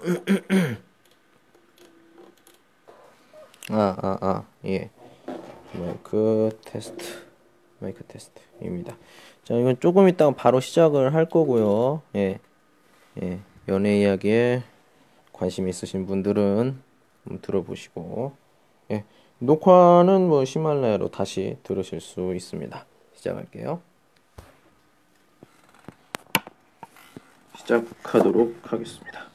아, 아, 아, 예. 마이크 테스트, 마이크 테스트입니다. 자, 이건 조금 있다가 바로 시작을 할 거고요. 예, 예. 연애 이야기에 관심 있으신 분들은 들어보시고, 예. 녹화는 뭐 히말라야로 다시 들으실 수 있습니다. 시작할게요. 시작하도록 하겠습니다.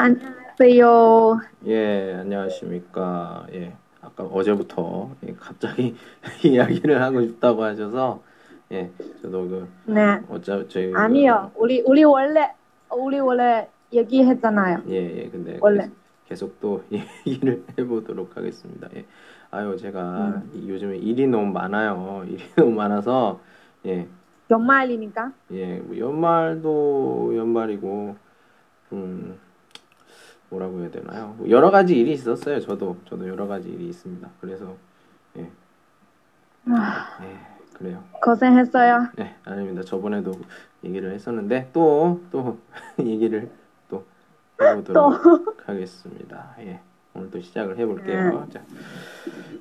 안녕하세요. 예, 안녕하십니까. 예, 아까 어제부터 예, 갑자기 이야기를 하고 싶다고 하셔서 예, 저도 그 네. 어차 저희 그- 아니요. 우리 우리 원래 우리 원래 얘기했잖아요. 예, 예, 근데 원래. 계속 또 얘기를 해보도록 하겠습니다. 예, 아유 제가 음. 이- 요즘에 일이 너무 많아요. 일이 너무 많아서 예, 연말이니까. 예, 뭐 연말도 연말이고 음 뭐라고 해야 되나요? 뭐 여러 가지 일이 있었어요. 저도 저도 여러 가지 일이 있습니다. 그래서 예, 아, 예, 그래요. 고생했어요. 네, 아닙니다. 저번에도 얘기를 했었는데 또 또 얘기를 또 해보도록 하겠습니다. 예, 오늘 또 시작을 해볼게요. 자,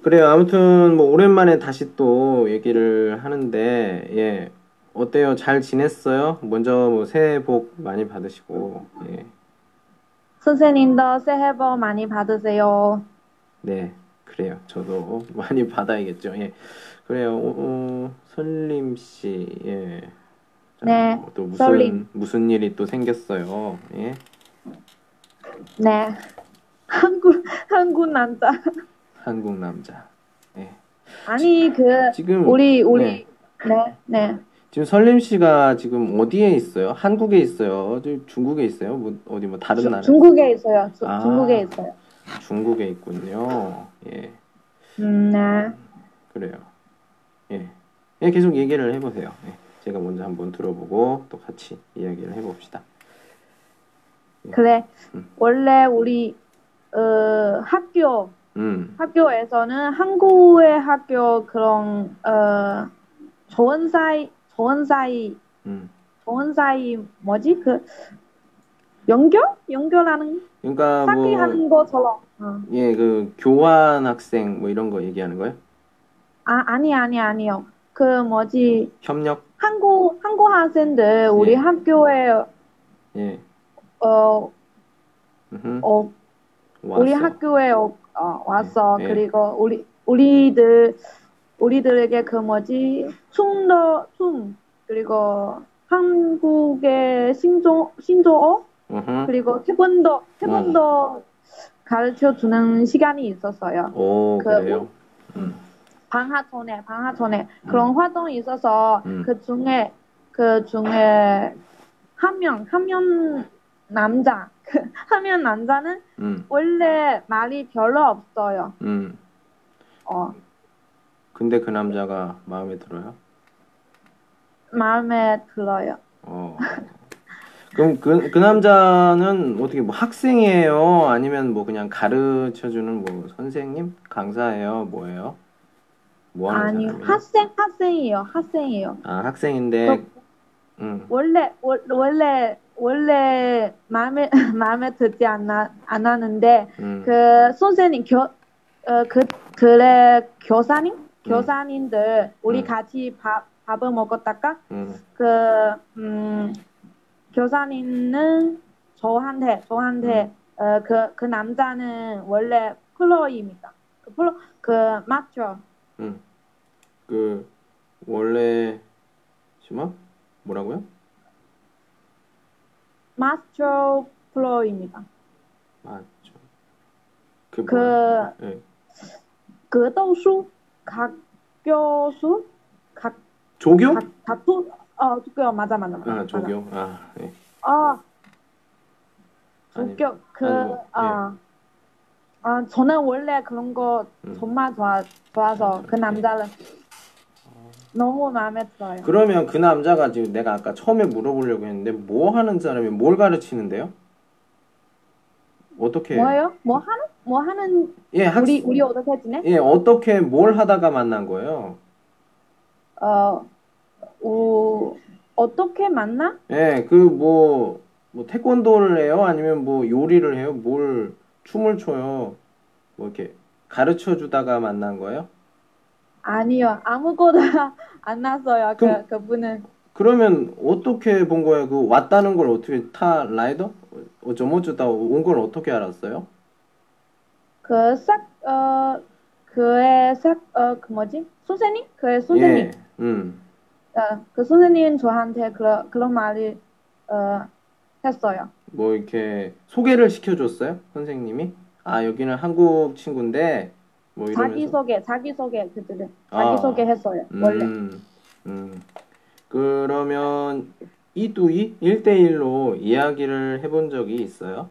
그래요. 아무튼 뭐 오랜만에 다시 또 얘기를 하는데 예, 어때요? 잘 지냈어요? 먼저 뭐 새해 복 많이 받으시고 예, 선생님도 새해 복 많이 받으세요. 네, 그래요. 저도 많이 받아야겠죠. 예, 그래요. 어, 어, 설림 씨, 예. 자, 네, 또 무슨 설림. 무슨 일이 또 생겼어요? 예, 네. 한국 한국 남자. 한국 남자. 예. 아니 그 지금 우리 우리 네. 네 네. 지금 설림 씨가 지금 어디에 있어요? 한국에 있어요? 저 중국에 있어요? 뭐 어디 뭐 다른 주- 나라? 중국에 있어요. 주- 아. 중국에 있어요. 중국에 있군요. 예, 음, 네. 그래요. 예, 예, 계속 얘기를 해보세요. 예, 제가 먼저 한번 들어보고 또 같이 이야기를 해봅시다. 그래. 음. 원래 우리 어, 학교 음, 학교에서는 한국의 학교 그런 어 좋은 사이 좋은 사이 음. 좋은 사이 뭐지 그 연결 연결하는 그러니까 뭐 사귀하는 것처럼 어. 예, 그 교환 학생 뭐 이런 거 얘기하는 거예요? 아 아니 아니 아니요 그 뭐지 협력? 한국 한국 학생들 우리 예. 학교에 예, 어, 음흠. 어 우리. 학교에 어, 어, 왔어 예. 그리고 우리 우리들 우리들에게 그 뭐지 춤도 춤 그리고 한국의 신조 신조어 음흠. 그리고 태권도 태권도 가르쳐 주는 시간이 있었어요. 오, 그 그래요? 음, 방학 전에 방학 전에 그런 활동이 있어서 음. 그 중에 그 중에 한 명 한 명 남자 한 명 남자는 음, 원래 말이 별로 없어요. 음. 어 근데 그 남자가 마음에 들어요? 마음에 들어요. 어. 그럼 그, 그 남자는 어떻게 뭐 학생이에요? 아니면 뭐 그냥 가르쳐 주는 뭐 선생님? 강사예요? 뭐예요? 뭐 하는 아니 사람이에요? 학생 학생이에요 학생이에요. 아, 학생인데 음. 원래 월- 원래 원래 마음에 마음에 들지 않아 안 하는데 음. 그 선생님 교 어 그 그래 교사님 교사님들 우리 음. 같이 밥 밥을 먹었다가 음. 그 음, 교사님은 저한테 저한테 음. 어, 그, 그 남자는 원래 플로입니다. 그 플로 그 맞죠? 응. 그 원래 심마 뭐라고요? 마스터 플로입니다. 맞죠. 그 그, 네. 그 수. 각 교수 각 조교? 각 다투 어 조교 맞아 맞아 맞아 아. 조교. 아, 예. 아 아니, 웃겨 그 아니, 뭐, 아, 아 저는 원래 그런 거 음. 정말 좋아 좋아서 그 남자를 너무 마음에 들어요. 그러면 그 남자가 지금 내가 아까 처음에 물어보려고 했는데 뭐 하는 사람이 뭘 가르치는데요? 어떻게? 뭐예요? 뭐 하는 뭐 하는 예, 학, 우리 우리 어떻게 지내? 예, 어떻게 뭘 하다가 만난 거예요? 어, 우 어떻게 만나? 예, 그뭐뭐 태권도를 해요? 아니면 뭐 요리를 해요? 뭘 춤을 춰요? 뭐 이렇게 가르쳐 주다가 만난 거예요? 아니요 아무거나 안 났어요. 그 그분은 그러면 어떻게 본 거예요? 그 왔다는 걸 어떻게 타 라이더? 어쩌고저쩌다 온 걸 어떻게 알았어요? 그 싹 어 그의 싹 어 그 뭐지 선생님 그의 선생님 예, 음, 어, 그 선생님 저한테 그런 그런 말을 어 했어요. 뭐 이렇게 소개를 시켜줬어요? 선생님이? 아, 여기는 한국 친구인데 뭐 이러면서 자기 소개 자기 소개 그들은 아. 자기 소개 했어요 원래. 음, 음. 그러면 이두이 1대1로 이야기를 해본 적이 있어요?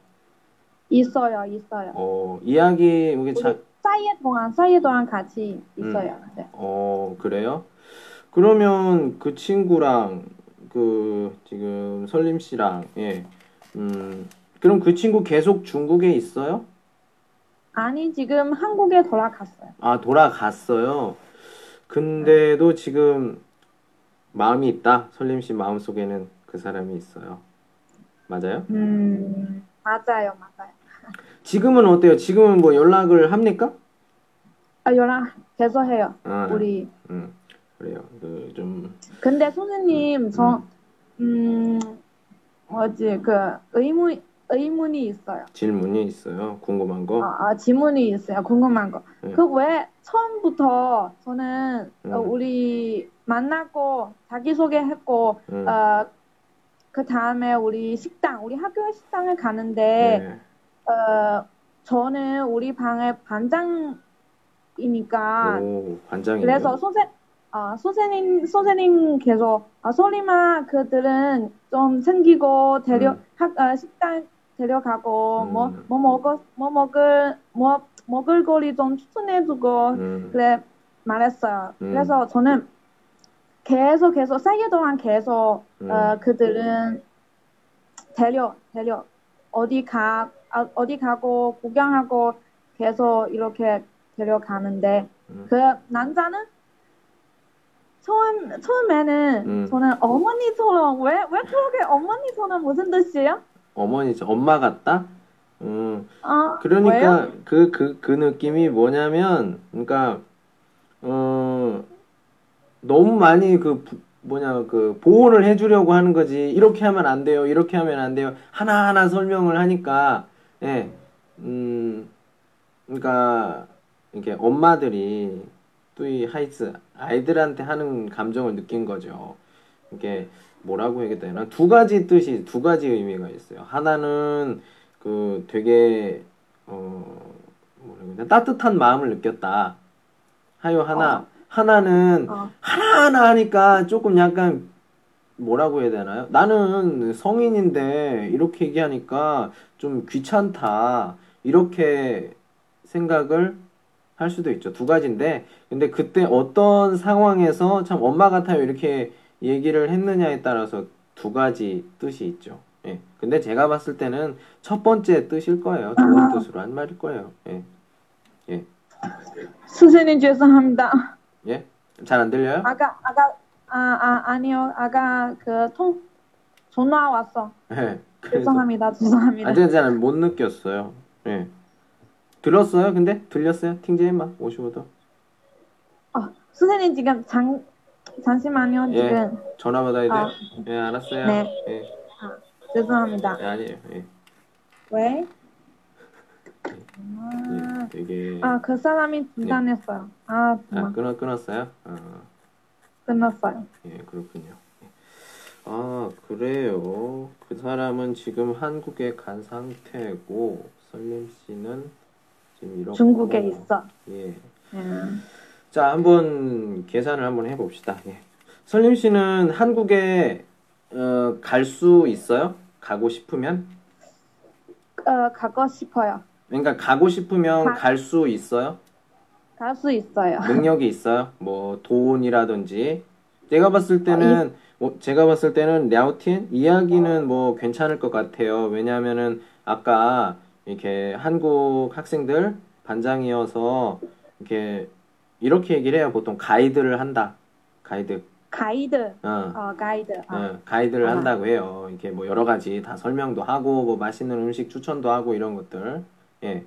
있어요 있어요. 어, 이야기 이게 자, 우리 사이에 동안 사이에 동안 같이 있어요. 네. 어, 그래요? 그러면 그 친구랑 그 지금 설림 씨랑 예. 음. 그럼 그 친구 계속 중국에 있어요? 아니 지금 한국에 돌아갔어요. 아, 돌아갔어요. 근데도 지금 마음이 있다. 설림 씨 마음속에는 그 사람이 있어요. 맞아요? 음 맞아요 맞아요. 지금은 어때요? 지금은 뭐 연락을 합니까? 아 연락 계속 해요. 아, 우리 음, 그래요. 그 좀, 근데 선생님 저 음 뭐지 그 의문 의문이 있어요. 질문이 있어요. 궁금한 거. 아, 아, 질문이 있어요. 궁금한 거. 네. 그왜 처음부터 저는 음. 어, 우리 만나고 자기 소개했고 음, 어, 그 다음에 우리 식당, 우리 학교 식당을 가는데 네. 어, 저는 우리 방의 반장이니까 오, 관장이네요. 그래서 선생 아, 선생님 선생님 계속 아, 솔리마 그들은 좀 챙기고 데려 음. 학 아, 식당 데려가고 음. 뭐 뭐 먹을 뭐 먹을 뭐 먹을 거리 좀 추천해주고 음, 그래 말했어요. 음. 그래서 저는 계속 계속 4개 동안 계속 음. 어, 그들은 데려 데려 어디 가 아, 어디 가고 구경하고 계속 이렇게 데려가는데 음. 그 남자는 처음 처음에는 음. 저는 어머니처럼 왜 왜 그렇게 어머니처럼 무슨 뜻이에요? 어머니죠. 엄마 같다? 음, 아 그러니까 왜요? 그, 그, 그 느낌이 뭐냐면, 그러니까, 어, 너무 많이 그, 부- 뭐냐, 그, 보호를 해주려고 하는 거지. 이렇게 하면 안 돼요. 이렇게 하면 안 돼요. 하나하나 설명을 하니까, 예, 음, 그러니까, 이렇게 엄마들이 또이 하이츠, 아이들한테 하는 감정을 느낀 거죠. 이게 뭐라고 해야 되나? 두 가지 뜻이, 두 가지 의미가 있어요. 하나는 그 되게, 어, 뭐라고 해야? 따뜻한 마음을 느꼈다. 하요 하나. 어. 하나는 어. 하나하나 하니까 조금 약간 뭐라고 해야 되나요? 나는 성인인데 이렇게 얘기하니까 좀 귀찮다. 이렇게 생각을 할 수도 있죠. 두 가지인데, 근데 그때 어떤 상황에서 참 엄마 같아요. 이렇게 얘기를 했느냐에 따라서 두 가지 뜻이 있죠. 예. 근데 제가 봤을 때는 첫 번째 뜻일 거예요. 좋은 아. 뜻으로 한 말일 거예요. 예. 선생님 죄송합니다. 예? 잘 안 들려요? 아까 아까 아, 아 아니요 아까 그 통 전화 왔어. 예. 그래서 죄송합니다 죄송합니다. 아, 제가 잘못 느꼈어요. 예. 들었어요? 근데? 들렸어요? 팅제임마 55도. 어, 선생님 지금 잠 잠시만요 예. 지금 전화 받아야 돼요? 아. 예, 알았어요. 네. 예. 죄송합니다. 예, 아니에요. 예. 왜? 예. 되게 아 그 사람이 중단했어요. 아 아, 정말 끊어 끊었어요? 아, 끝났어요. 예, 그렇군요. 예. 아, 그래요. 그 사람은 지금 한국에 간 상태고 설림 씨는 지금 이렇고 중국에 있어. 예. 음. 자, 한번 계산을 한번 해봅시다. 예. 설림 씨는 한국에 어, 갈 수 있어요? 가고 싶으면? 어, 가고 싶어요. 그러니까 가고 싶으면 가- 갈수 있어요? 갈 수 있어요. 능력이 있어요? 뭐 돈이라든지 제가 봤을 때는 뭐 제가 봤을 때는 랴오틴 이야기는 뭐 괜찮을 것 같아요. 왜냐하면은 아까 이렇게 한국 학생들 반장이어서 이렇게 이렇게 얘기를 해요. 보통 가이드를 한다. 가이드. 가이드, 어. 어, 가이드. 아, 어, 가이드를 아. 한다고 해요. 이렇게 뭐 여러 가지 다 설명도 하고 뭐 맛있는 음식 추천도 하고 이런 것들. 예.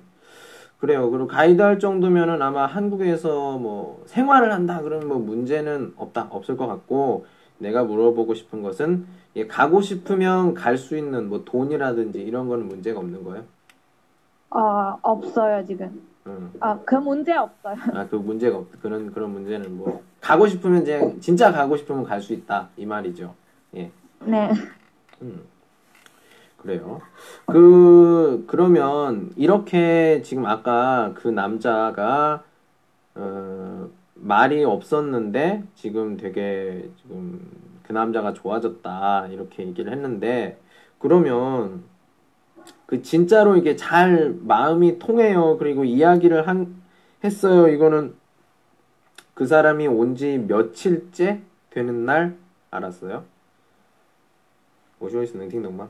그래요. 그리고 가이드 할 정도면은 아마 한국에서 뭐 생활을 한다 그러면 뭐 문제는 없다. 없을 것 같고 내가 물어보고 싶은 것은 예, 가고 싶으면 갈 수 있는 뭐 돈이라든지 이런 거는 문제가 없는 거예요. 어, 없어요, 지금. 응. 어, 그 문제 없어요. 아, 그 문제가 없, 그런, 그런 문제는 뭐, 가고 싶으면 이제, 진짜 가고 싶으면 갈 수 있다. 이 말이죠. 예. 네. 음. 그래요. 그, 그러면, 이렇게 지금 아까 그 남자가, 어, 말이 없었는데, 지금 되게, 지금, 그 남자가 좋아졌다. 이렇게 얘기를 했는데, 그러면, 그, 진짜로 이게 잘 마음이 통해요. 그리고 이야기를 한, 했어요. 이거는, 그 사람이 온 지 며칠째 되는 날 알았어요. 我说是能听懂吗？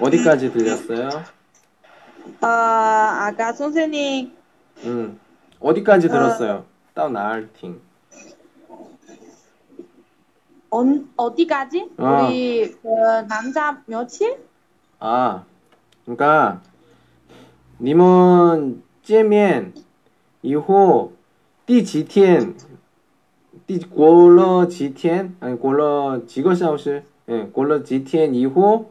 어디까지 들렸어요? 아, 아까 선생님, 음. 어디까지 들었어요? 到哪儿听? 언, 어디까지? 어. 우리 그 남자 며칠? 아, 그러니까 你们见面以后第几天？第过了几天？哎，过了几个小时？哎，过了几天以后，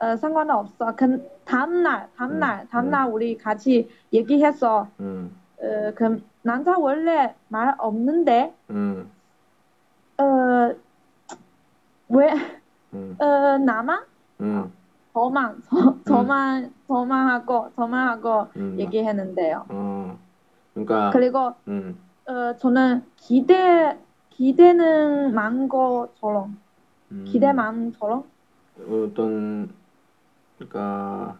어, 상관은 없어. 그, 다음날, 다음날, 음, 다음날 우리 같이 얘기해서, 음, 어, 그, 남자 원래 말 없는데, 음, 어, 왜, 음, 어, 나만? 음, 저만, 저, 저만, 저만 하고, 저만 하고 음. 얘기했는데요. 어, 그러니까, 그리고, 음, 어, 저는 기대, 기대는 많은 것처럼, 음, 기대 많은 처럼, 어떤, 그러니까,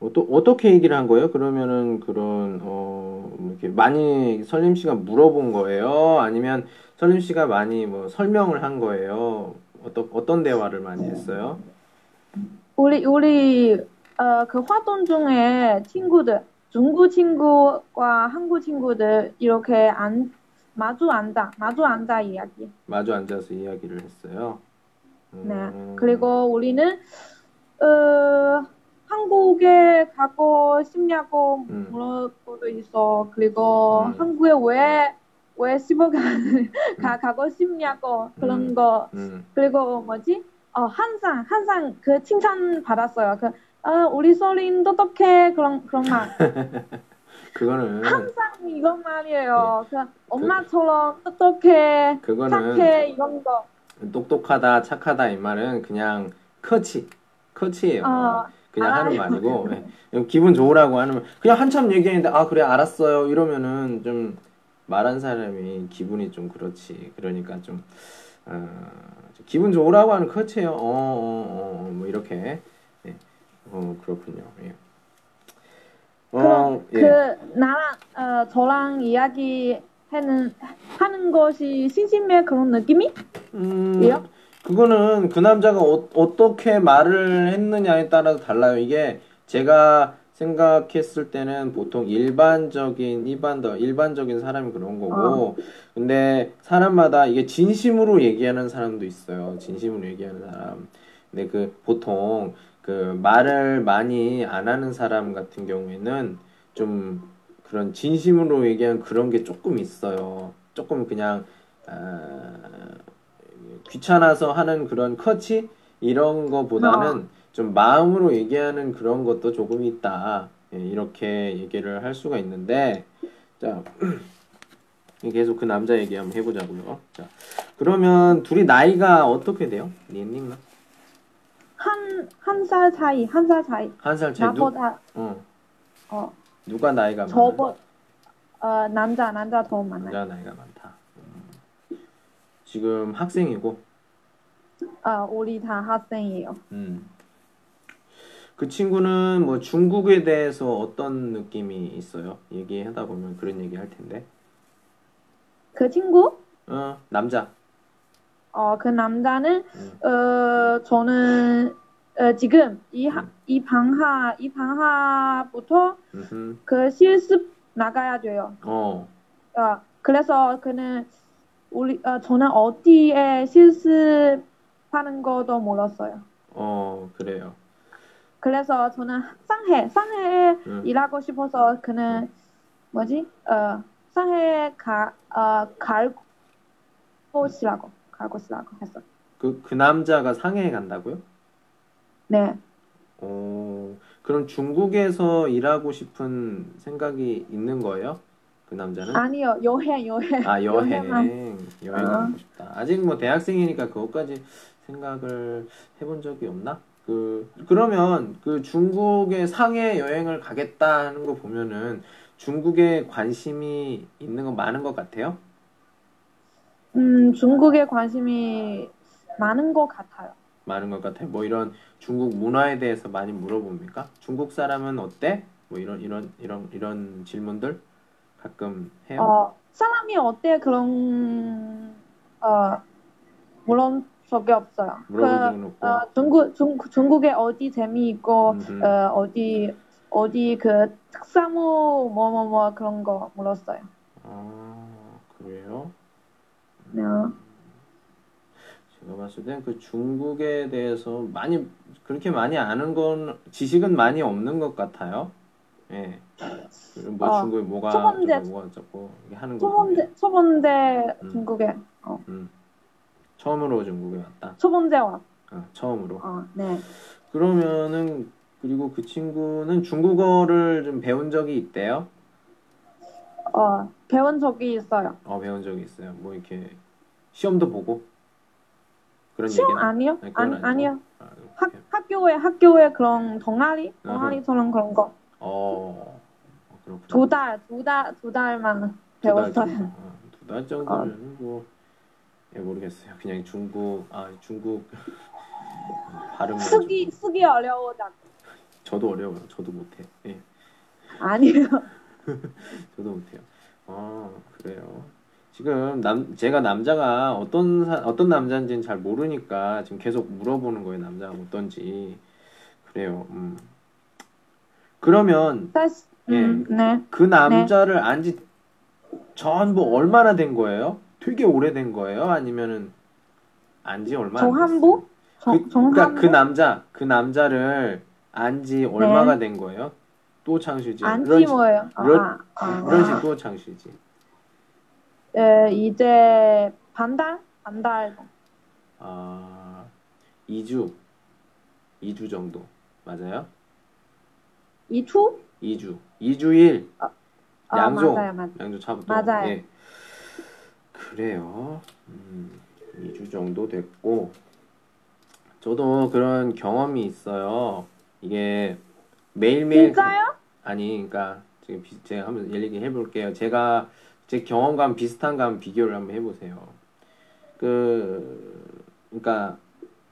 어떠, 어떻게 얘기를 한 거예요? 그러면은 그런, 어, 뭐 이렇게 많이 설림 씨가 물어본 거예요? 아니면 설림 씨가 많이 뭐 설명을 한 거예요? 어떤, 어떤 대화를 많이 했어요? 우리, 우리, 어, 그 활동 중에 친구들, 중국 친구와 한국 친구들 이렇게 안, 마주 앉아, 마주 앉아 이야기. 마주 앉아서 이야기를 했어요. 네. 음, 그리고 우리는, 어, 한국에 가고 싶냐고 음. 물어보도 있어. 그리고 음. 한국에 왜, 왜 시버 가, 가, 가고 싶냐고 그런 음. 거. 음, 그리고 뭐지? 어, 항상, 항상 그 칭찬 받았어요. 그, 아, 우리 소린 똑똑해. 그런, 그런 말. 그거는, 항상 이런 말이에요. 그, 엄마처럼 똑똑해. 그거는 착해. 이런 거. 똑똑하다, 착하다 이 말은 그냥 커치, 커치예요. 어, 그냥 하는 알아요. 말이고 예. 기분 좋으라고 하는 그냥 한참 얘기했는데 아 그래 알았어요 이러면은 좀 말한 사람이 기분이 좀 그렇지 그러니까 좀 어, 좀 기분 좋으라고 하는 커치예요. 어어어 뭐 이렇게 예. 어 그렇군요. 예. 어, 그럼 그 나랑 어, 저랑 이야기 하는 하는 것이 심심해 그런 느낌이? 음, 왜요? 그거는 그 남자가 어, 어떻게 말을 했느냐에 따라서 달라요. 이게 제가 생각했을 때는 보통 일반적인 일반더 일반적인 사람이 그런 거고 근데 사람마다 이게 진심으로 얘기하는 사람도 있어요. 진심으로 얘기하는 사람. 근데 그 보통 그 말을 많이 안 하는 사람 같은 경우에는 좀 그런 진심으로 얘기하는 그런 게 조금 있어요. 조금 그냥 아, 귀찮아서 하는 그런 커치 이런 거보다는 좀 마음으로 얘기하는 그런 것도 조금 있다. 예, 이렇게 얘기를 할 수가 있는데 자 계속 그 남자 얘기 한번 해보자고요. 자 그러면 둘이 나이가 어떻게 돼요? 니님은 한, 한 살 차이, 한 살 차이. 한 살 차이 누, 나보다, 어, 어, 누가 나이가 많아? 저보, 어, 남자, 남자 더 많아요. 남자 나이가 많다. 음. 지금 학생이고 어, 우리 다 학생이에요. 음. 그 친구는 뭐 중국에 대해서 어떤 느낌이 있어요? 얘기하다 보면 그런 얘기 할 텐데. 그 친구? 어, 남자. 어, 그 남자는, 음. 어, 저는, 어, 지금 이, 하, 음. 이 방하, 이 방하부터 음흠. 그 실습 나가야 돼요. 어, 어, 그래서 그는, 우리, 어, 저는 어디에 실습하는 거도 몰랐어요. 어, 그래요. 그래서 저는 상해, 상해에 음. 일하고 싶어서 그는 뭐지? 어, 상해에 가, 어, 갈 곳이라고, 갈 곳이라고 했어. 그, 그 남자가 상해에 간다고요? 네. 어, 그럼 중국에서 일하고 싶은 생각이 있는 거예요? 그 남자는? 아니요, 여행, 여행. 아, 여행. 여행만. 여행 어. 가고 싶다. 아직 뭐 대학생이니까 그것까지 생각을 해본 적이 없나? 그, 그러면 그 중국의 상해 여행을 가겠다 하는 거 보면은 중국에 관심이 있는 거 많은 것 같아요? 음, 중국에 관심이 많은 것 같아요. 많은 것 같아요. 뭐 이런 중국 문화에 대해서 많이 물어봅니까? 중국 사람은 어때? 뭐 이런 이런 이런 이런 질문들 가끔 해요. 어, 사람이 어때 그런, 어, 물론 적이 없어요. 그. 어, 중국, 중, 중국에 어디 재미있고, 음흠. 어, 어디, 어디 그 특사무 뭐, 뭐, 뭐 그런 거 물었어요. 아, 그래요? 네. 제가 봤을 땐 그 중국에 대해서 많이 그렇게 많이 아는 건 지식은 많이 없는 것 같아요. 예. 뭐 어, 중국에 뭐가 어쩌고 뭐가 이게 하는 거첫 번째 음. 중국에, 어, 음. 처음으로 중국에 왔다. 첫 번째 와. 어, 처음으로. 어, 네. 그러면은 그리고 그 친구는 중국어를 좀 배운 적이 있대요. 어, 배운 적이 있어요. 어, 배운 적이 있어요. 뭐 이렇게 시험도 보고 그런 시험 얘기는 아니요? 아니. 아니요. 아, 학. 학교에, 학교에 그런 동아리? 동아리처럼 그런 거. 어, 어, 그렇구나. 두 달, 두 달, 두 달만 두 달 배웠어요. 정도? 어, 두달 정도면 뭐 예, 모르겠어요. 그냥 중국 아 중국 발음 쓰기, 쓰기 어려워다. 저도 어려워요. 저도 못해. 예, 아니요. 저도 못해요. 아 그래요. 지금 남 제가 남자가 어떤 사, 어떤 남자인지는 잘 모르니까 지금 계속 물어보는 거예요. 남자가 어떤지 그래요. 음. 그러면 다시, 음, 네. 그 남자를 안지 전부 얼마나 된 거예요? 되게 오래된 거예요? 아니면은 안지 얼마 안 정한부? 정, 됐어요? 그? 그러니까 그 남자 그 남자를 안지 얼마가 된 거예요? 또 창시지. 안지 뭐예요? 아, 런- 아, 아. 런시 또 창시지. 에, 이제 반달? 반달. 아 2주 2주 정도 맞아요? 이투? 2주 2주일 아, 양조 맞아요, 맞아요. 양조 차부터 맞아요. 예. 그래요. 음, 2주 정도 됐고 저도 그런 경험이 있어요. 이게 매일매일 진짜요? 아니 그러니까 지금 비- 제가 한번 얘기 해 볼게요. 제가 제 경험과 비슷한가 비교를 한번 해보세요. 그 그러니까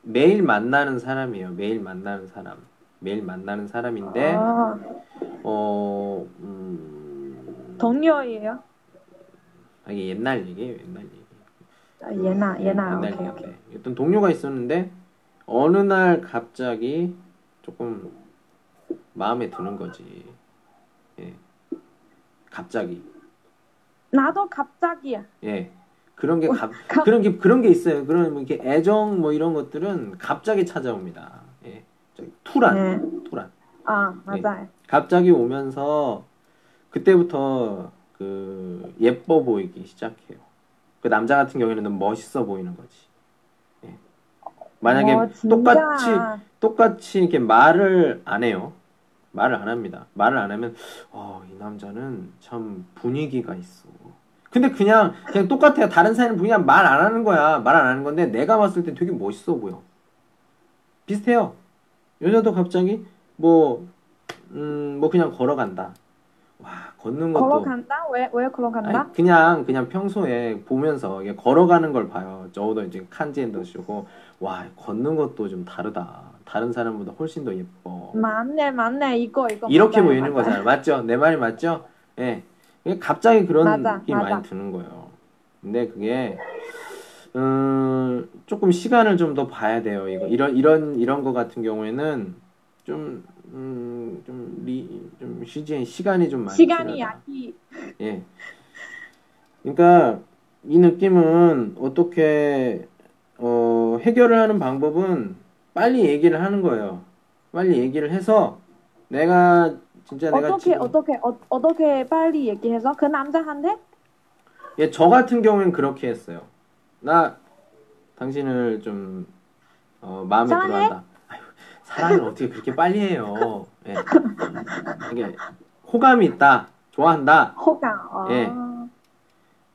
매일 만나는 사람이에요. 매일 만나는 사람. 매일 만나는 사람인데 아, 어 음, 동료예요? 아, 이게 옛날 얘기예요. 옛날 얘기. 아, 얘나, 얘나. 옛날 오케이, 얘기인데. 오케이. 어떤 동료가 있었는데 어느 날 갑자기 조금 마음에 드는 거지. 예. 갑자기. 나도 갑자기야. 예. 그런 게 갑, 갑- 그런 게 그런 게 있어요. 그런 뭐 이렇게 애정 뭐 이런 것들은 갑자기 찾아옵니다. 예. 저기 투란, 네. 투란. 아, 맞아요. 갑자기 오면서 그때부터 그 예뻐 보이기 시작해요. 그 남자 같은 경우에는 멋있어 보이는 거지. 예. 만약에 어. 똑같이 똑같이 이렇게 말을 안 해요. 말을 안 합니다. 말을 안 하면 어, 이 남자는 참 분위기가 있어. 근데 그냥 그냥 똑같아요. 다른 사람은 그냥 말 안 하는 거야. 말 안 하는 건데 내가 봤을 때 되게 멋있어 보여. 비슷해요. 여자도 갑자기 뭐 음, 뭐 그냥 걸어간다. 와, 걷는 것도 걸어간다? 왜, 왜 걸어간다? 아니, 그냥 그냥 평소에 보면서 걸어가는 걸 봐요. 저도 이제 칸지엔더 쇼고 와 걷는 것도 좀 다르다. 다른 사람보다 훨씬 더 예뻐. 맞네, 맞네. 이거, 이거. 이렇게 맞아요, 보이는 맞아요. 거잖아요. 맞죠? 내 말이 맞죠? 예. 이게 갑자기 그런 맞아, 느낌이 맞아. 많이 드는 거예요. 근데 그게 음, 조금 시간을 좀 더 봐야 돼요. 이거 이런 이런 이런 거 같은 경우에는 좀 음, 좀, 리, 좀 시간 시간이 좀 많이 시간이. 약이. 예. 그러니까 이 느낌은 어떻게 어, 해결을 하는 방법은 빨리 얘기를 하는 거예요. 빨리 얘기를 해서 내가 진짜 내가 어떻게, 어떻게, 어, 어떻게 빨리 얘기해서? 그 남자한테? 예, 저 같은 경우엔 그렇게 했어요. 나 당신을 좀 어, 마음에 사랑해? 들어한다. 아유, 사랑을 어떻게 그렇게 빨리 해요? 예. 이게 호감이 있다. 좋아한다. 호감. 아. 예.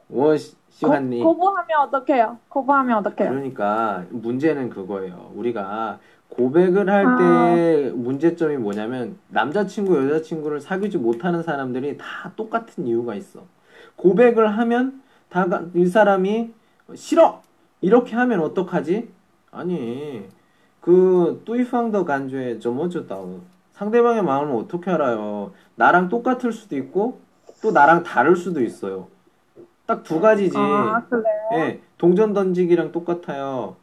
워 시간이 고, 고부하면 어떡해요? 고부하면 어떡해요? 그러니까 문제는 그거예요. 우리가 고백을 할 아. 때 문제점이 뭐냐면 남자친구, 여자친구를 사귀지 못하는 사람들이 다 똑같은 이유가 있어. 고백을 하면 다 이 사람이 싫어 이렇게 하면 어떡하지? 아니 그 对方的感觉 저어쩌다고 상대방의 마음을 어떻게 알아요? 나랑 똑같을 수도 있고 또 나랑 다를 수도 있어요. 딱 두 가지지. 아, 예, 동전 던지기랑 똑같아요.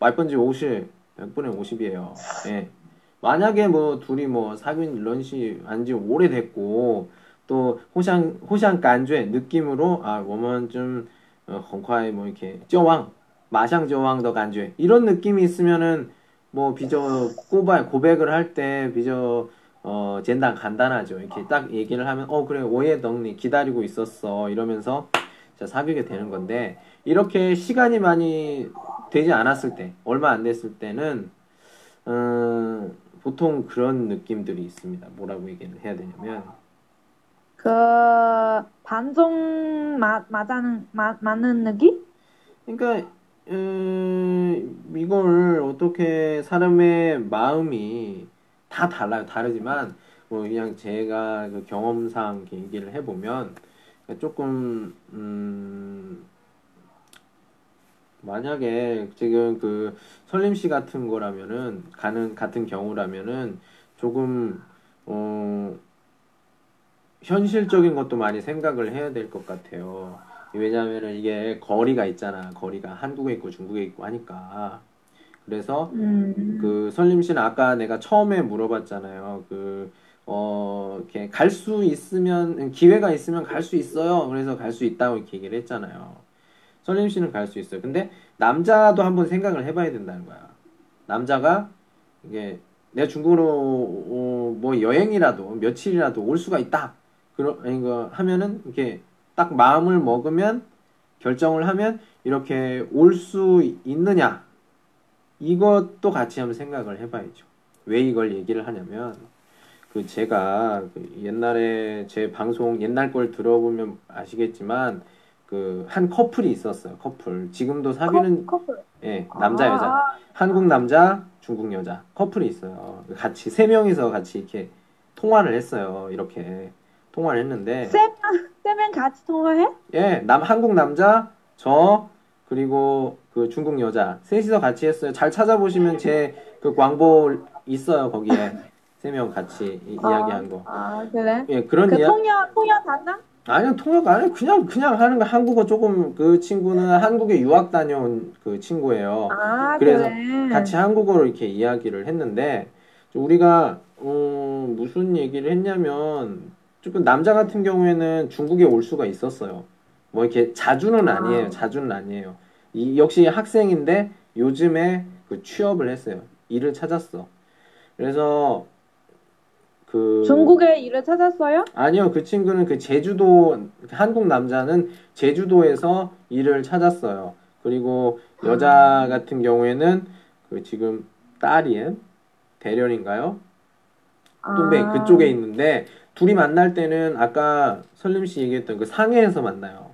百分之 50, 100분의 50이에요. 예. 만약에 뭐 둘이 뭐 사귄 认识 안지 오래됐고 또 互相 互相 感觉 느낌으로 아 我们 좀 어, 헝콰이 뭐 이렇게 쩌왕, 마샹 조왕더 간주에 이런 느낌이 있으면은 뭐 비저 꼬발 고백을 할 때 비저 어 젠단 간단하죠. 이렇게 딱 얘기를 하면 어 그래 오해 덕니 기다리고 있었어. 이러면서 자 사귀게 되는 건데 이렇게 시간이 많이 되지 않았을 때 얼마 안 됐을 때는 음, 보통 그런 느낌들이 있습니다. 뭐라고 얘기를 해야 되냐면. 그 반종 맞아는 맞는 느낌? 그러니까 음, 이걸 어떻게 사람의 마음이 다 달라요. 다르지만 뭐 그냥 제가 그 경험상 얘기를 해보면 조금 음, 만약에 지금 그 설림 씨 같은 거라면은 가는 같은 경우라면은 조금 어 현실적인 것도 많이 생각을 해야 될 것 같아요. 왜냐하면은 이게 거리가 있잖아. 거리가 한국에 있고 중국에 있고 하니까. 그래서 음. 그 설림 씨는 아까 내가 처음에 물어봤잖아요. 그, 어, 이렇게 갈 수 있으면, 기회가 있으면 갈 수 있어요. 그래서 갈 수 있다고 이렇게 얘기를 했잖아요. 설림 씨는 갈 수 있어요. 근데 남자도 한번 생각을 해봐야 된다는 거야. 남자가 이게 내가 중국으로 어, 뭐 여행이라도 며칠이라도 올 수가 있다. 그러 이거 하면은 이렇게 딱 마음을 먹으면 결정을 하면 이렇게 올 수 있느냐 이것도 같이 한번 생각을 해봐야죠. 왜 이걸 얘기를 하냐면 그 제가 그 옛날에 제 방송 옛날 걸 들어보면 아시겠지만 그 한 커플이 있었어요. 커플 지금도 사귀는 커, 커플. 예 남자 여자 아, 한국 남자, 중국 여자 커플이 있어요. 같이 세 명이서 같이 이렇게 통화를 했어요. 이렇게 통화를 했는데 세 명 세명 같이 통화해? 예, 남 한국 남자, 저 그리고 그 중국 여자 셋이서 같이 했어요. 잘 찾아보시면 제 그 광고 있어요. 거기에 세 명 같이 이, 야기한 거. 아 그래? 예, 그런 그 이야 통역 통역 단나? 아니요, 통역 안 해. 그냥 그냥 하는 거 한국어 조금 그 친구는 한국에 유학 다녀온 그 친구예요. 아 그래서 그래. 같이 한국어로 이렇게 이야기를 했는데 우리가 어, 무슨 얘기를 했냐면 조금 남자 같은 경우에는 중국에 올 수가 있었어요. 뭐 이렇게 자주는 아니에요. 아. 자주는 아니에요. 이 역시 학생인데 요즘에 그 취업을 했어요. 일을 찾았어. 그래서 그 중국에 일을 찾았어요? 아니요, 그 친구는 그 제주도, 한국 남자는 제주도에서 일을 찾았어요. 그리고 여자 같은 경우에는 그 지금 딸이엔 대련인가요? 아, 그쪽에 있는데 둘이 만날 때는 아까 설림 씨 얘기했던 그 상해에서 만나요.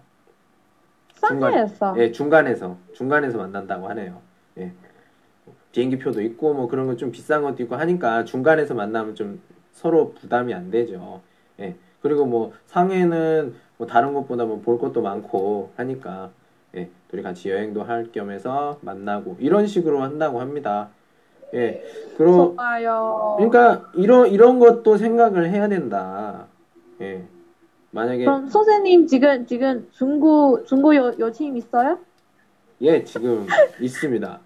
상해에서. 예, 중간에서 중간에서 만난다고 하네요. 예. 비행기 표도 있고 뭐 그런 거 좀 비싼 것도 있고 하니까 중간에서 만나면 좀 서로 부담이 안 되죠. 예. 그리고 뭐 상해는 뭐 다른 것보다 뭐 볼 것도 많고 하니까 예. 둘이 같이 여행도 할 겸해서 만나고 이런 식으로 한다고 합니다. 예. 그러 좋아요. 그러니까 이런 이런 것도 생각을 해야 된다. 예. 만약에 그럼 선생님 지금 지금 중국 중국 여, 여친 있어요? 예, 지금 있습니다.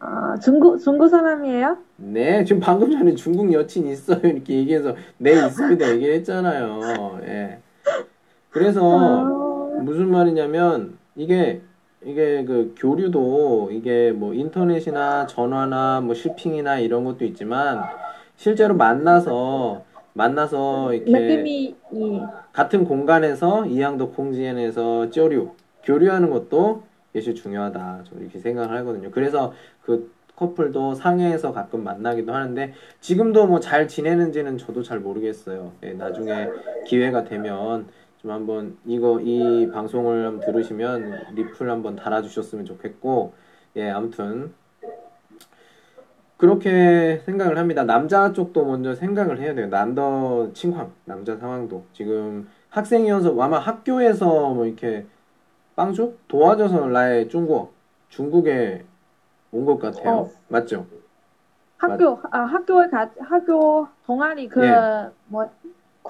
아, 중국 중국 사람이에요? 네, 지금 방금 전에 중국 여친 있어요. 이렇게 얘기해서 네, 있습니다. 얘기를 했잖아요. 예. 그래서 아, 무슨 말이냐면 이게 이게 그 교류도 이게 뭐 인터넷이나 전화나 뭐 쇼핑이나 이런 것도 있지만 실제로 만나서 만나서 이렇게 이 같은 공간에서 이양도 공지엔에서 쩌류 교류하는 것도 예시 중요하다. 저는 이렇게 생각을 하거든요. 그래서 그 커플도 상해에서 가끔 만나기도 하는데 지금도 뭐 잘 지내는지는 저도 잘 모르겠어요. 예, 나중에 기회가 되면 좀 한번 이거 이 방송을 한번 들으시면 리플 한번 달아주셨으면 좋겠고 예, 아무튼 그렇게 생각을 합니다. 남자 쪽도 먼저 생각을 해야 돼요. 남더 칭황, 남자 상황도 지금 학생이어서 아마 학교에서 뭐 이렇게 빵주 도와줘서 라의 중국 중국에 온 것 같아요. 어. 맞죠? 학교 아 학교에 가 학교 동아리 그 예.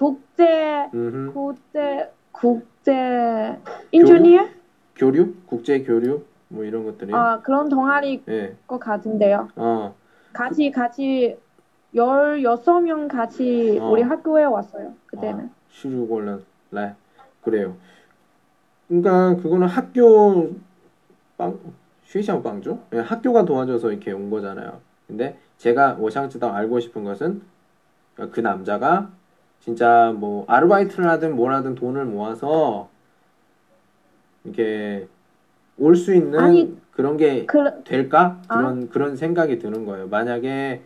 뭐 국제 음흠. 국제 국제 인지니어 교류, 국제 교류 뭐 이런 것들이. 아 그런 동아리 예. 것 같은데요. 어. 같이 같이 열 여섯 명 같이 어. 우리 학교에 왔어요. 그때는. 시류골란 라 그래요. 그러니까 그거는 학교 빵 쉬샤오 빵주 예, 학교가 도와줘서 이렇게 온 거잖아요. 근데 제가 워샹知道알고 싶은 것은 그 남자가 진짜 뭐 아르바이트를 하든 뭘 하든 돈을 모아서 이렇게 올 수 있는 아니, 그런 게 그 될까? 아? 그런 그런 생각이 드는 거예요. 만약에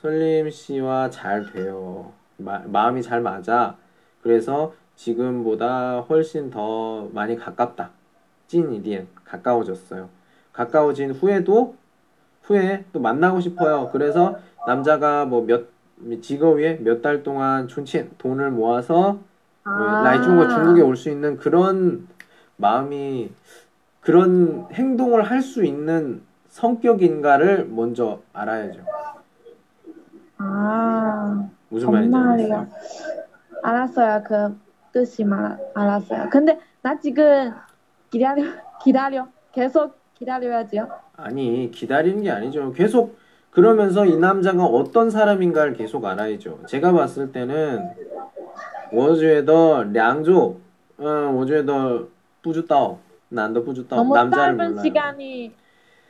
설림 씨와 잘 돼요. 마, 마음이 잘 맞아. 그래서 지금보다 훨씬 더 많이 가깝다. 찐 이디엔 가까워졌어요. 가까워진 후에도 후에 또 만나고 싶어요. 그래서 남자가 뭐 몇 직업에 몇 달 동안 춘친 돈을 모아서 아. 라이 중국 중국에 올 수 있는 그런 마음이 그런 행동을 할 수 있는 성격인가를 먼저 알아야죠. 아 무슨 말인지. 알겠어요? 알았어요. 그 뜻이 말 알았어요. 근데 나 지금 기다려 기다려 계속 기다려야지요. 아니 기다리는 게 아니죠. 계속 그러면서 이 남자가 어떤 사람인가를 계속 알아야죠. 제가 봤을 때는 워즈에더 량조, 어, 워즈에더 뿌주따오, 난더 뿌주따오 남자를 짧은 몰라. 시간이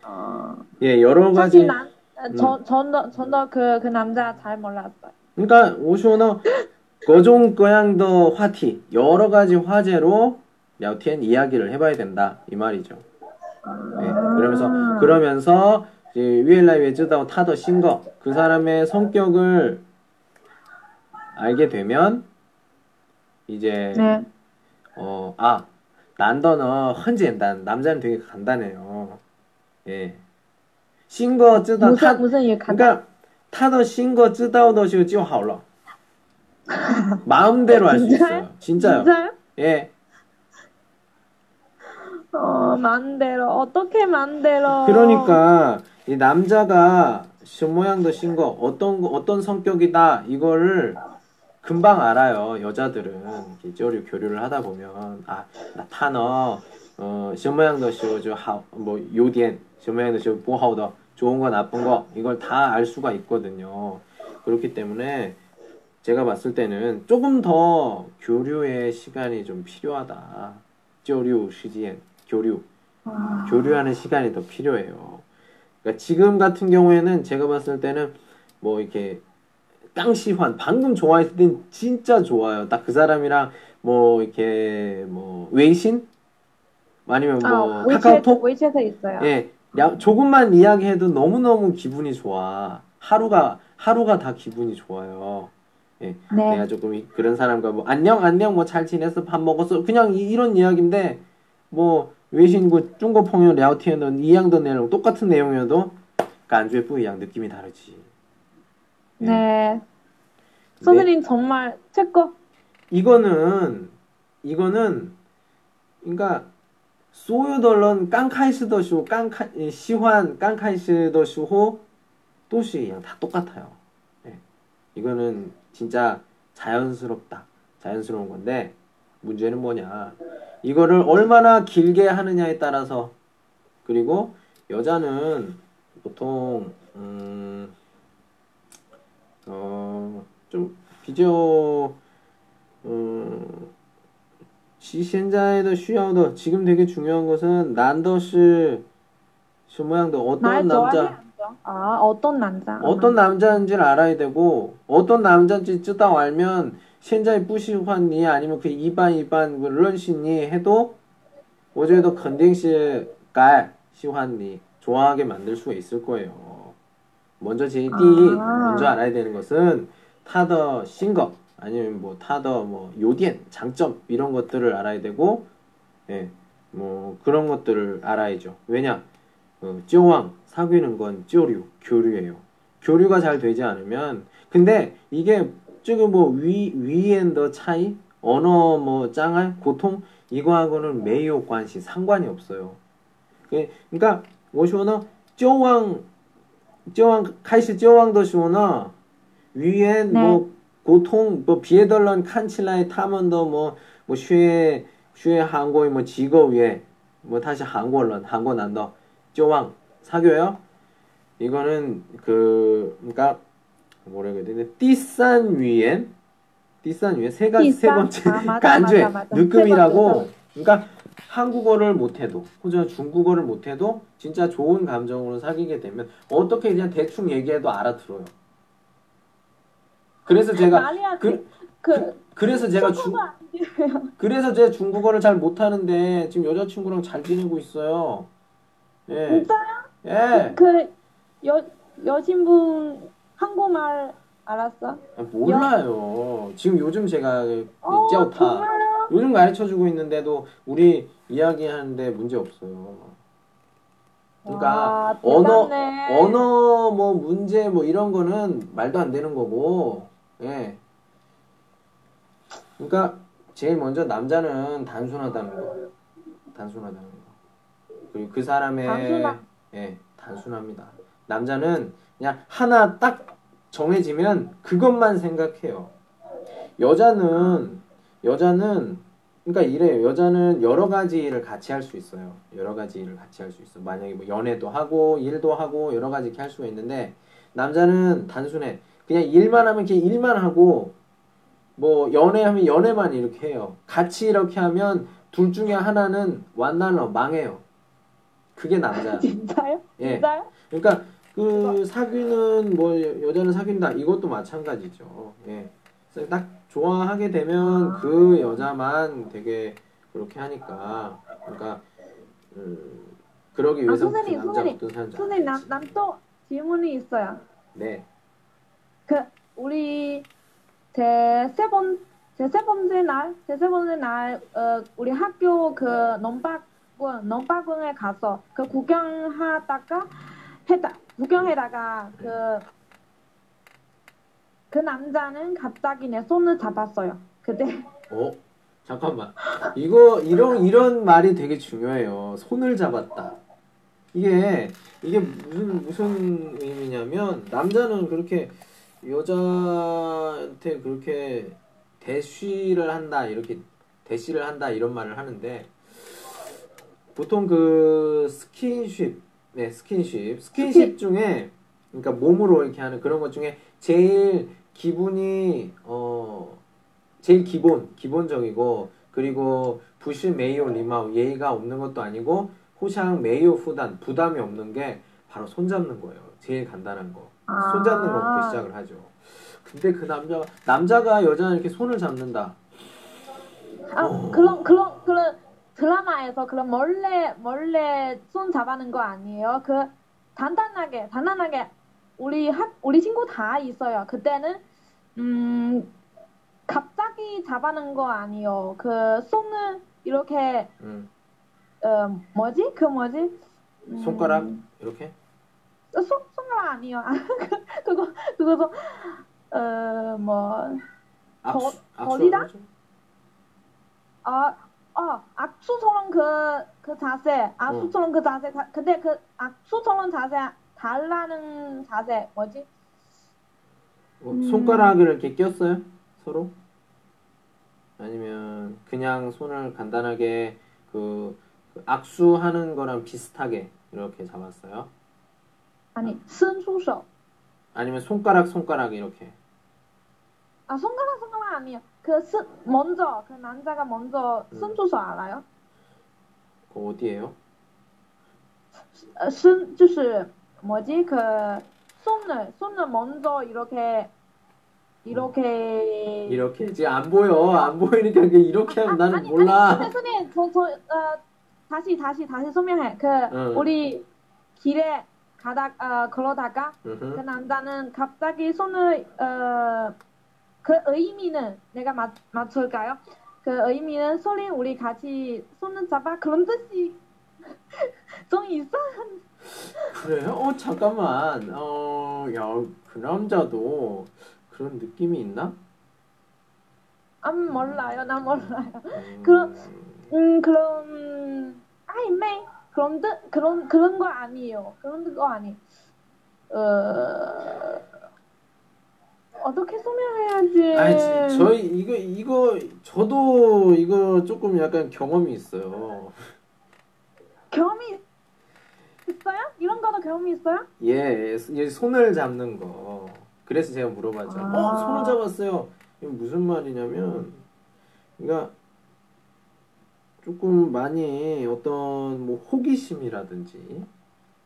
아. 예 여러 가지. 난, 아, 저, 음. 전도 전도 그, 그 남자 잘 몰랐어요. 그러니까 오시오나 거종 거양더 화티 여러 가지 화제로 랴오티엔 이야기를 해봐야 된다 이 말이죠. 예, 그러면서 그러면서 이제 위엘라이에 쯔다오 타더 신거 그 사람의 성격을 알게 되면 이제 네. 어아 난더는 헌젠단 남자는 되게 간단해요. 예. 신거 쯔다 무슨, 타 무슨 일 그러니까 타더 신거 쯔다오더시오 찌하올러 마음대로 할 수 있어요. 진짜요. 진짜요? 예. 어, 마음대로 어떻게 마음대로 그러니까 이 남자가 신 모양도 신거 어떤 어떤 성격이다 이거를 금방 알아요 여자들은. 이렇게 교류를 하다 보면. 아나 타너. 어 신모양도 쇼주 하뭐 요디엔. 신모양도 쇼 보하우더. 좋은 거 나쁜 거. 이걸 다 알 수가 있거든요. 그렇기 때문에 제가 봤을 때는 조금 더 교류의 시간이 좀 필요하다. 교류 시디엔. 교류. 교류하는 시간이 더 필요해요. 그러니까 지금 같은 경우에는 제가 봤을 때는 뭐 이렇게 깡시환 방금 좋아했을 땐 진짜 좋아요. 딱 그 사람이랑 뭐 이렇게 뭐 웨이신 아니면 뭐 아, 카카오톡 위챗에 있어요. 예 야, 조금만 이야기해도 너무 너무 기분이 좋아. 하루가 하루가 다 기분이 좋아요. 예, 네. 내가 조금 이- 그런 사람과 뭐 안녕 안녕 뭐 잘 지냈어 밥 먹었어 그냥 이, 런 이야기인데 뭐 외신고 그 중국펑유 랴오티에는 이양던 내용 똑같은 내용이어도 그러니까 간주의 뿌이양 느낌이 다르지. 예. 네. 네. 선생님 정말 최고. 이거는 이거는 그러니까 소유덜런 깡카이스더슈 깡카 시환 깡카이스더슈호 또시이랑 다 똑같아요. 네. 이거는 진짜 자연스럽다. 자연스러운 건데 문제는 뭐냐? 이거를 얼마나 길게 하느냐에 따라서 그리고 여자는 보통 음, 어, 좀 비교 음, 现在的需要的 지금 되게 중요한 것은 난더시 什么样的 어떤 날 좋아해 남자 안 좋아? 아 어떤 남자? 어떤 남자인지를 알아야 되고 어떤 남자인지 쯔다 알면 现在 부시환이 아니면 그 이반 이반 뭐 런신이 해도 어제도 컨딩시 깔 시환이 좋아하게 만들 수 있을 거예요. 먼저 제디 아~ 먼저 알아야 되는 것은 타더 신거 아니면 뭐 타더 뭐 요디엔 장점 이런 것들을 알아야 되고 예. 뭐 그런 것들을 알아야죠. 왜냐? 그 쪼왕 어, 사귀는 건 쪼류 교류예요. 교류가 잘 되지 않으면 근데 이게 저기 뭐 위, 위엔더 차이? 언어 뭐 짱할? 고통? 이거하고는 매우 관시 상관이 없어요. 예, 그러니까 워시오너 쪼왕 쪼왕 카이시 쪼왕더 시오너 위엔 네. 뭐 고통 뭐 비에덜런 칸칠라의 타먼더 뭐뭐 슈에 슈에 한국의 뭐 직업 위에 뭐 다시 한국론 한국 난더 쪼왕 사교요. 이거는 그 그러니까 뭐라 그래야 되나 띠싼 위엔 띠싼 위엔 세가 세? 번째 아, 맞아, 간죄 맞아, 맞아. 느낌이라고 세 번째. 그러니까 한국어를 못해도 혹은 중국어를 못해도 진짜 좋은 감정으로 사귀게 되면 어떻게 그냥 대충 얘기해도 알아들어요. 그래서 제가 말이야 그, 그 그 래서 제가 중. 그래서 제가 중국어를 잘 못하는데 지금 여자친구랑 잘 지내고 있어요. 예. 진짜요? 예. 그 여 여신분 한국말 알았어? 아, 몰라요. 지금 요즘 제가 어 쩌타 정말요? 요즘 가르쳐 주고 있는데도 우리 이야기하는데 문제 없어요. 그러니까 와, 언어 대단해. 언어 뭐 문제 뭐 이런 거는 말도 안 되는 거고. 예. 그러니까 제일 먼저 남자는 단순하다는 거. 단순하다는 거. 그리고 그 사람의 단순함. 예, 단순합니다. 남자는 그냥 하나 딱 정해지면 그것만 생각해요. 여자는 여자는 그러니까 이래요. 여자는 여러 가지 일을 같이 할 수 있어요. 여러 가지 일을 같이 할 수 있어. 만약에 뭐 연애도 하고 일도 하고 여러 가지 이렇게 할 수가 있는데 남자는 단순해. 그냥 일만 하면 그냥 일만 하고 뭐 연애하면 연애만 이렇게 해요. 같이 이렇게 하면 둘 중에 하나는 완날러 망해요. 그게 남자. 진짜요? 예. 진짜요? 그러니까 그 사귀는 뭐 여- 여자는 사귄다 이것도 마찬가지죠. 예. 딱 좋아하게 되면 아. 그 여자만 되게 그렇게 하니까 그러니까 음, 그러기 위해서 그 선생님, 남자 선생님, 어떤 사람인지 선생님. 난또 질문이 있어요. 네. 그 우리 제세 번, 제세 번째 날, 제세 번째 날, 어, 우리 학교 그 농박원, 농박원에 가서 그 구경하다가 해다, 구경해다가 그, 그 남자는 갑자기 내 손을 잡았어요. 그때 어 잠깐만 이거 이런 이런 말이 되게 중요해요. 손을 잡았다. 이게 이게 무슨 무슨 의미냐면 남자는 그렇게 여자한테 그렇게 대쉬를 한다 이렇게 대시를 한다 이런 말을 하는데 보통 그 스킨십 네 스킨십 스킨십 중에 그러니까 몸으로 이렇게 하는 그런 것 중에 제일 기분이 어 제일 기본 기본적이고 그리고 不是 没有 礼貌 예의가 없는 것도 아니고 互相 没有 负担 부담이 없는 게 바로 손잡는 거예요. 제일 간단한 거. 아. 손잡는 것부터 시작을 하죠. 근데 그 남자가 남자가 여자는 이렇게 손을 잡는다. 아 어. 그런 그런 그런 드라마에서 그런 몰래 몰래 손 잡아는 거 아니에요? 그 단단하게 단단하게 우리 학 우리 친구 다 있어요. 그때는 음 갑자기 잡아는 거 아니에요. 그 손을 이렇게 음, 어 뭐지 그 뭐지 음, 손가락 이렇게. 어, 손 손가락 아니에요. 아, 그- 그거 그거서 어뭐 거- 거리다? 아, 어, 악수처럼 그, 그 자세, 악수처럼 어. 그 자세, 다, 근데 그 악수처럼 자세, 달라는 자세, 뭐지? 어, 손가락을 이렇게 꼈어요? 서로? 아니면 그냥 손을 간단하게 그, 그 악수하는 거랑 비슷하게 이렇게 잡았어요? 아니, 승수手. 아니면 손가락, 손가락 이렇게. 아, 손가락, 손가락 아니에요. 그 쓴, 먼저 그 남자가 먼저 음. 쓴 주소 알아요? 그 어디예요? 어, 쓴就是 뭐지 그 손을 손을 먼저 이렇게 이렇게 음. 이렇게 그 이제 안 보여 안 보이니까 그 이렇게 아, 하면 나는 아니, 몰라. 아니, 근데 선생님 저저 어, 다시 다시 다시 설명해. 그 응. 우리 길에 가다 어, 걸어다가 으흠. 그 남자는 갑자기 손을 어 그 의미는 내가 맞, 맞출까요? 그 의미는 소리 우리 같이 손을 잡아 그런 뜻이 좀 이상한. 그래요? 어 잠깐만 어야그 남자도 그런 느낌이 있나? 안 몰라요, 난 몰라요. 음, 그럼- 음, 그런, 아이메. 그런 뜻, 그런, 그런 거 아니에요. 그런 거 아니. 어, 어떻게 설명해야지? 아니 지- 저희 이거 이거 저도 이거 조금 약간 경험이 있어요. 경험이 있어요? 이런 거도 경험이 있어요? 예, 예, 손을 잡는 거. 그래서 제가 물어봤죠. 아. 어, 손을 잡았어요. 이게 무슨 말이냐면, 그러니까 조금 많이 어떤 뭐 호기심이라든지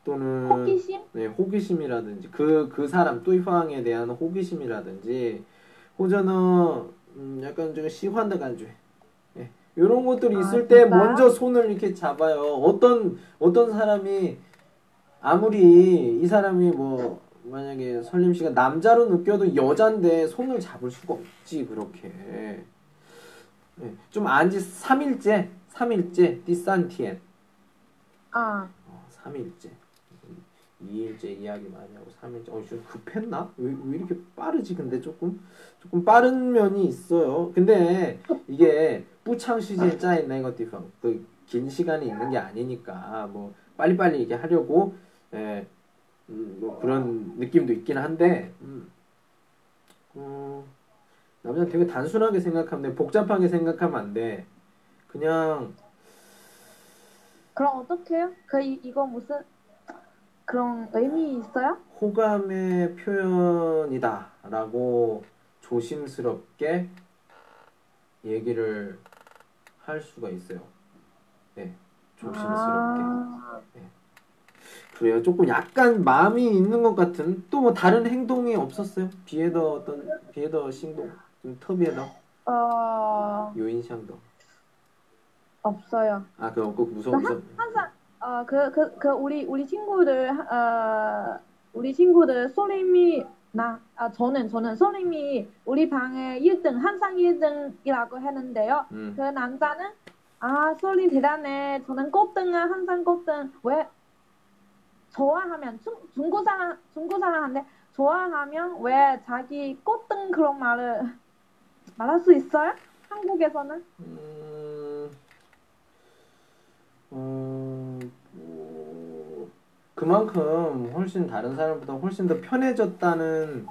또는 호기심? 네, 호기심이라든지 그그 사람 뚜이팡에 대한 호기심이라든지 호전은 음, 약간 좀 시환의 간주. 예. 이런 것들이 아, 있을 때 진짜요? 먼저 손을 이렇게 잡아요. 어떤 어떤 사람이 아무리 이 사람이 뭐 만약에 설림 씨가 남자로 느껴도 여잔데 손을 잡을 수가 없지 그렇게. 예. 좀 안지 3일째, 3일째 디산티엔. 아, 어, 3일째. 2일째 이야기 많이 하고 3일째. 어, 좀 급했나? 왜, 왜 이렇게 빠르지? 근데 조금 조금 빠른 면이 있어요. 근데 이게 뿌창 시즌 짜인 네거티브 그긴 시간이 있는 게 아니니까 뭐 빨리빨리 이게 하려고 예, 음, 뭐 그런 느낌도 있긴 한데 음, 어, 남자는 되게 단순하게 생각하면 돼. 복잡하게 생각하면 안 돼. 그냥 그럼 어떡해요? 그, 이, 이거 무슨, 그런 의미 있어요? 호감의 표현이다라고 조심스럽게 얘기를 할 수가 있어요. 네, 조심스럽게. 아, 그래요. 조금 약간 마음이 있는 것 같은 또 뭐 다른 행동이 없었어요. 비에더 어떤 비에더 행동 좀 터비에더 어, 요인샹더. 없어요. 아 그거 꼭 무서워 무서워. 항상, 어, 그, 그, 그, 우리, 우리 친구들, 어, 우리 친구들, 소림이, 나, 아, 저는, 저는 소림이 우리 방에 1등, 항상 1등이라고 했는데요. 음. 그 남자는, 아, 소림 대단해. 저는 꼴등아, 항상 꼴등. 왜, 좋아하면, 중, 중국 사람, 중국 사람한테 좋아하면 왜 자기 꼴등 그런 말을 말할 수 있어요? 한국에서는? 음, 어, 뭐, 그만큼 훨씬 다른 사람보다 훨씬 더 편해졌다는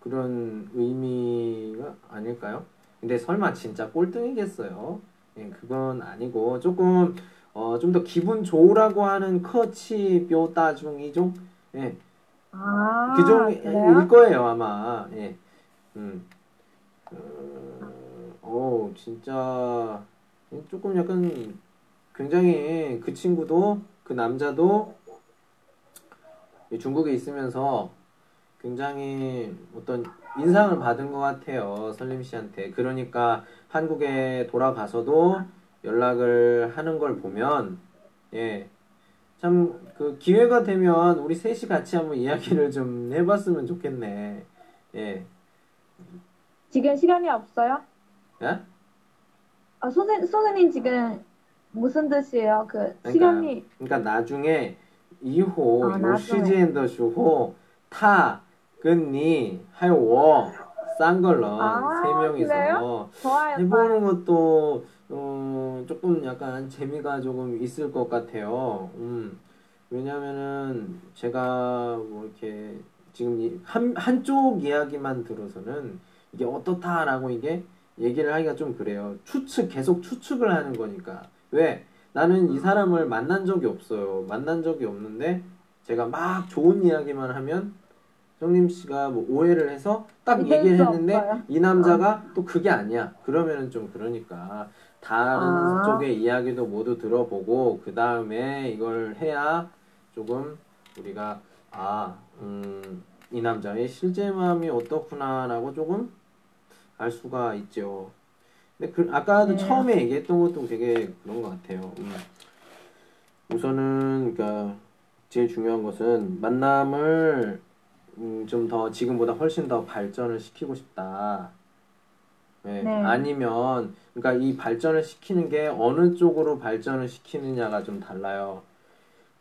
그런 의미가 아닐까요? 근데 설마 진짜 꼴등이겠어요? 예, 그건 아니고 조금 어, 좀 더 기분 좋으라고 하는 커치 뼈 따중 이종 예, 아, 그 정도일 그래요? 거예요 아마. 예. 음. 어, 오, 진짜 조금 약간 굉장히 그 친구도 그 남자도 이 중국에 있으면서 굉장히 어떤 인상을 받은 것 같아요 설림 씨한테. 그러니까 한국에 돌아가서도 연락을 하는 걸 보면 예. 참 그 기회가 되면 우리 셋이 같이 한번 이야기를 좀 해봤으면 좋겠네. 예. 지금 시간이 없어요? 예? 아, 선생, 선생님 지금 무슨 뜻이에요? 그 그러니까, 시간이 그러니까 나중에 이호 요시지엔더슈호 타 근니 하이워 싼걸러 아, 세 명이서 해보는 것도 어, 조금 약간 재미가 조금 있을 것 같아요. 음. 왜냐면은 제가 뭐 이렇게 지금 한 한쪽 이야기만 들어서는 이게 어떻다라고 이게 얘기를 하기가 좀 그래요. 추측 계속 추측을 하는 거니까 왜? 나는 이 사람을 만난 적이 없어요. 만난 적이 없는데 제가 막 좋은 이야기만 하면 형님 씨가 뭐 오해를 해서 딱 얘기를 수 했는데 없어요. 이 남자가 또 그게 아니야. 그러면은 좀 그러니까 다른 아. 쪽의 이야기도 모두 들어보고 그 다음에 이걸 해야 조금 우리가 아, 음, 이 남자의 실제 마음이 어떻구나라고 조금 알 수가 있죠. 근데 그 아까도 네. 처음에 얘기했던 것도 되게 그런 것 같아요. 음. 우선은 그러니까 제일 중요한 것은 만남을 음, 좀 더 지금보다 훨씬 더 발전을 시키고 싶다. 네. 네. 아니면 그러니까 이 발전을 시키는 게 어느 쪽으로 발전을 시키느냐가 좀 달라요.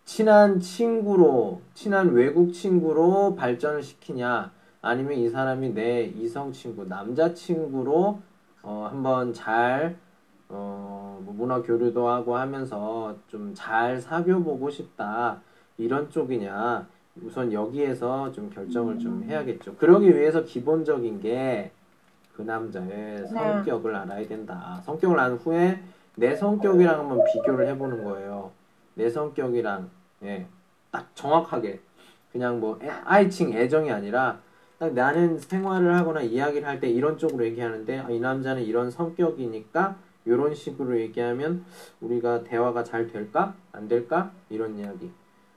친한 친구로, 친한 외국 친구로 발전을 시키냐, 아니면 이 사람이 내 이성 친구, 남자 친구로 어, 한번 잘 어, 뭐 문화 교류도 하고 하면서 좀 잘 사귀어 보고 싶다. 이런 쪽이냐. 우선 여기에서 좀 결정을 좀 해야겠죠. 그러기 위해서 기본적인 게 그 남자의 성격을 알아야 된다. 성격을 안 후에 내 성격이랑 한번 비교를 해보는 거예요. 내 성격이랑 예, 딱 정확하게 그냥 뭐 애- 아이칭 애정이 아니라 딱 나는 생활을 하거나 이야기를 할 때 이런 쪽으로 얘기하는데 아, 이 남자는 이런 성격이니까 이런 식으로 얘기하면 우리가 대화가 잘 될까 안 될까 이런 이야기.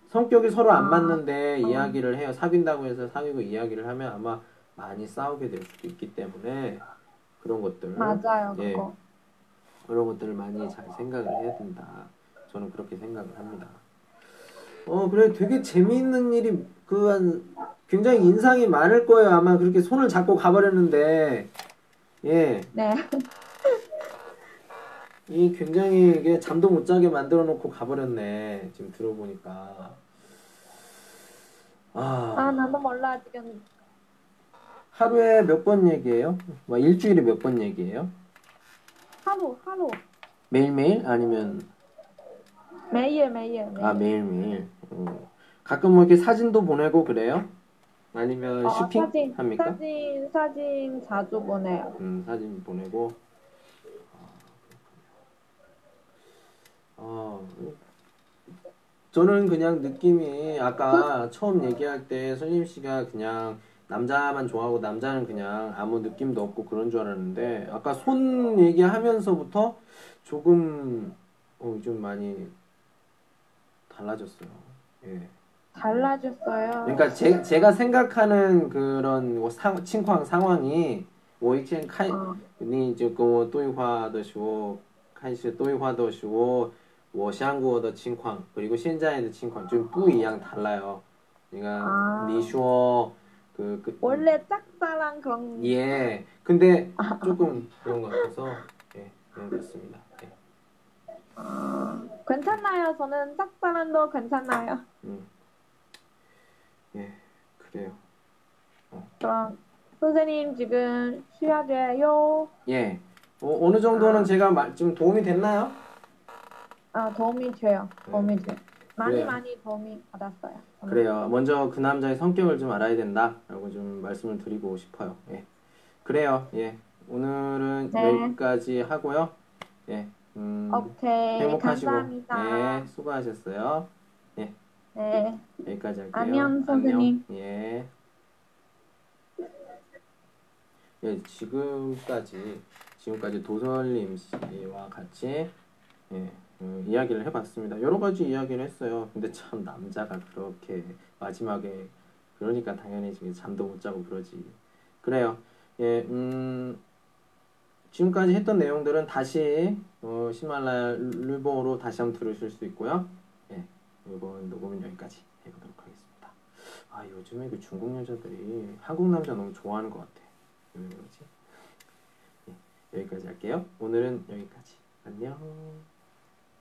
성격이 서로 안 아, 맞는데 어. 이야기를 해요. 사귄다고 해서 사귀고 이야기를 하면 아마 많이 싸우게 될 수도 있기 때문에 그런 것들 맞아요, 예. 그거. 그런 것들을 많이 잘 생각을 해야 된다. 저는 그렇게 생각을 합니다. 어, 그래 되게 재미있는 일이 그 한 굉장히 인상이 많을 거예요. 아마 그렇게 손을 잡고 가버렸는데 예, 네. 이 굉장히 이게 잠도 못 자게 만들어 놓고 가버렸네. 지금 들어보니까 아, 아 나도 몰라, 지금. 하루에 몇 번 얘기해요? 뭐 일주일에 몇 번 얘기해요? 하루, 하루. 매일매일 아니면 매일, 매일, 매일. 아 매일 매일 어. 가끔 뭐 이렇게 사진도 보내고 그래요? 아니면 어, 쇼핑 사진, 합니까? 사진, 사진 자주 보내요. 음 사진 보내고 어, 저는 그냥 느낌이 아까 처음 얘기할 때 선임 씨가 그냥 남자만 좋아하고 남자는 그냥 아무 느낌도 없고 그런 줄 알았는데 아까 손 얘기하면서부터 조금 어, 좀 많이 달라졌어요. 예. 달라졌어요. 그러니까 제, 제가 생각하는 그런 뭐 상, 칭황 상황이 我以前看 어, 你就跟我对话的时候，开始对话的时候，我想过的情况，그리고现在的情况就不一样달라요. 그러니까 아. 你说그, 그 원래 짝사랑 그런, 예. 근데 조금 그런 것 같아서 예, 그런 것 같습니다. 예. 아, 괜찮아요. 저는 짝사랑도 괜찮아요. 음. 예. 그래요. 그럼, 선생님 지금 쉬어야 돼요. 예. 어, 어느 정도는 제가 말, 좀 도움이 됐나요? 아, 도움이 돼요. 도움이 돼요. 많이 그래요. 많이 도움이 받았어요. 저는. 그래요. 먼저 그 남자의 성격을 좀 알아야 된다라고 좀 말씀을 드리고 싶어요. 예. 그래요. 예. 오늘은 네. 여기까지 하고요. 예. 음, 오케이. 행복하시고 감사합니다. 예, 수고하셨어요. 네. 네. 여기까지 할게요. 안녕, 선생님. 안녕. 예. 예, 지금까지 지금까지 도설님 씨와 같이 예, 어, 이야기를 해봤습니다. 여러 가지 이야기를 했어요. 근데 참 남자가 그렇게 마지막에 그러니까 당연히 지금 잠도 못 자고 그러지. 그래요. 예, 음, 지금까지 했던 내용들은 다시 어, 히말라야 르봉으로 다시 한번 들으실 수 있고요. 예, 이번 녹음은 여기까지 해보도록 하겠습니다. 아 요즘에 그 중국 여자들이 한국 남자 너무 좋아하는 것 같아. 왜 그러지? 예, 여기까지 할게요. 오늘은 여기까지. 안녕.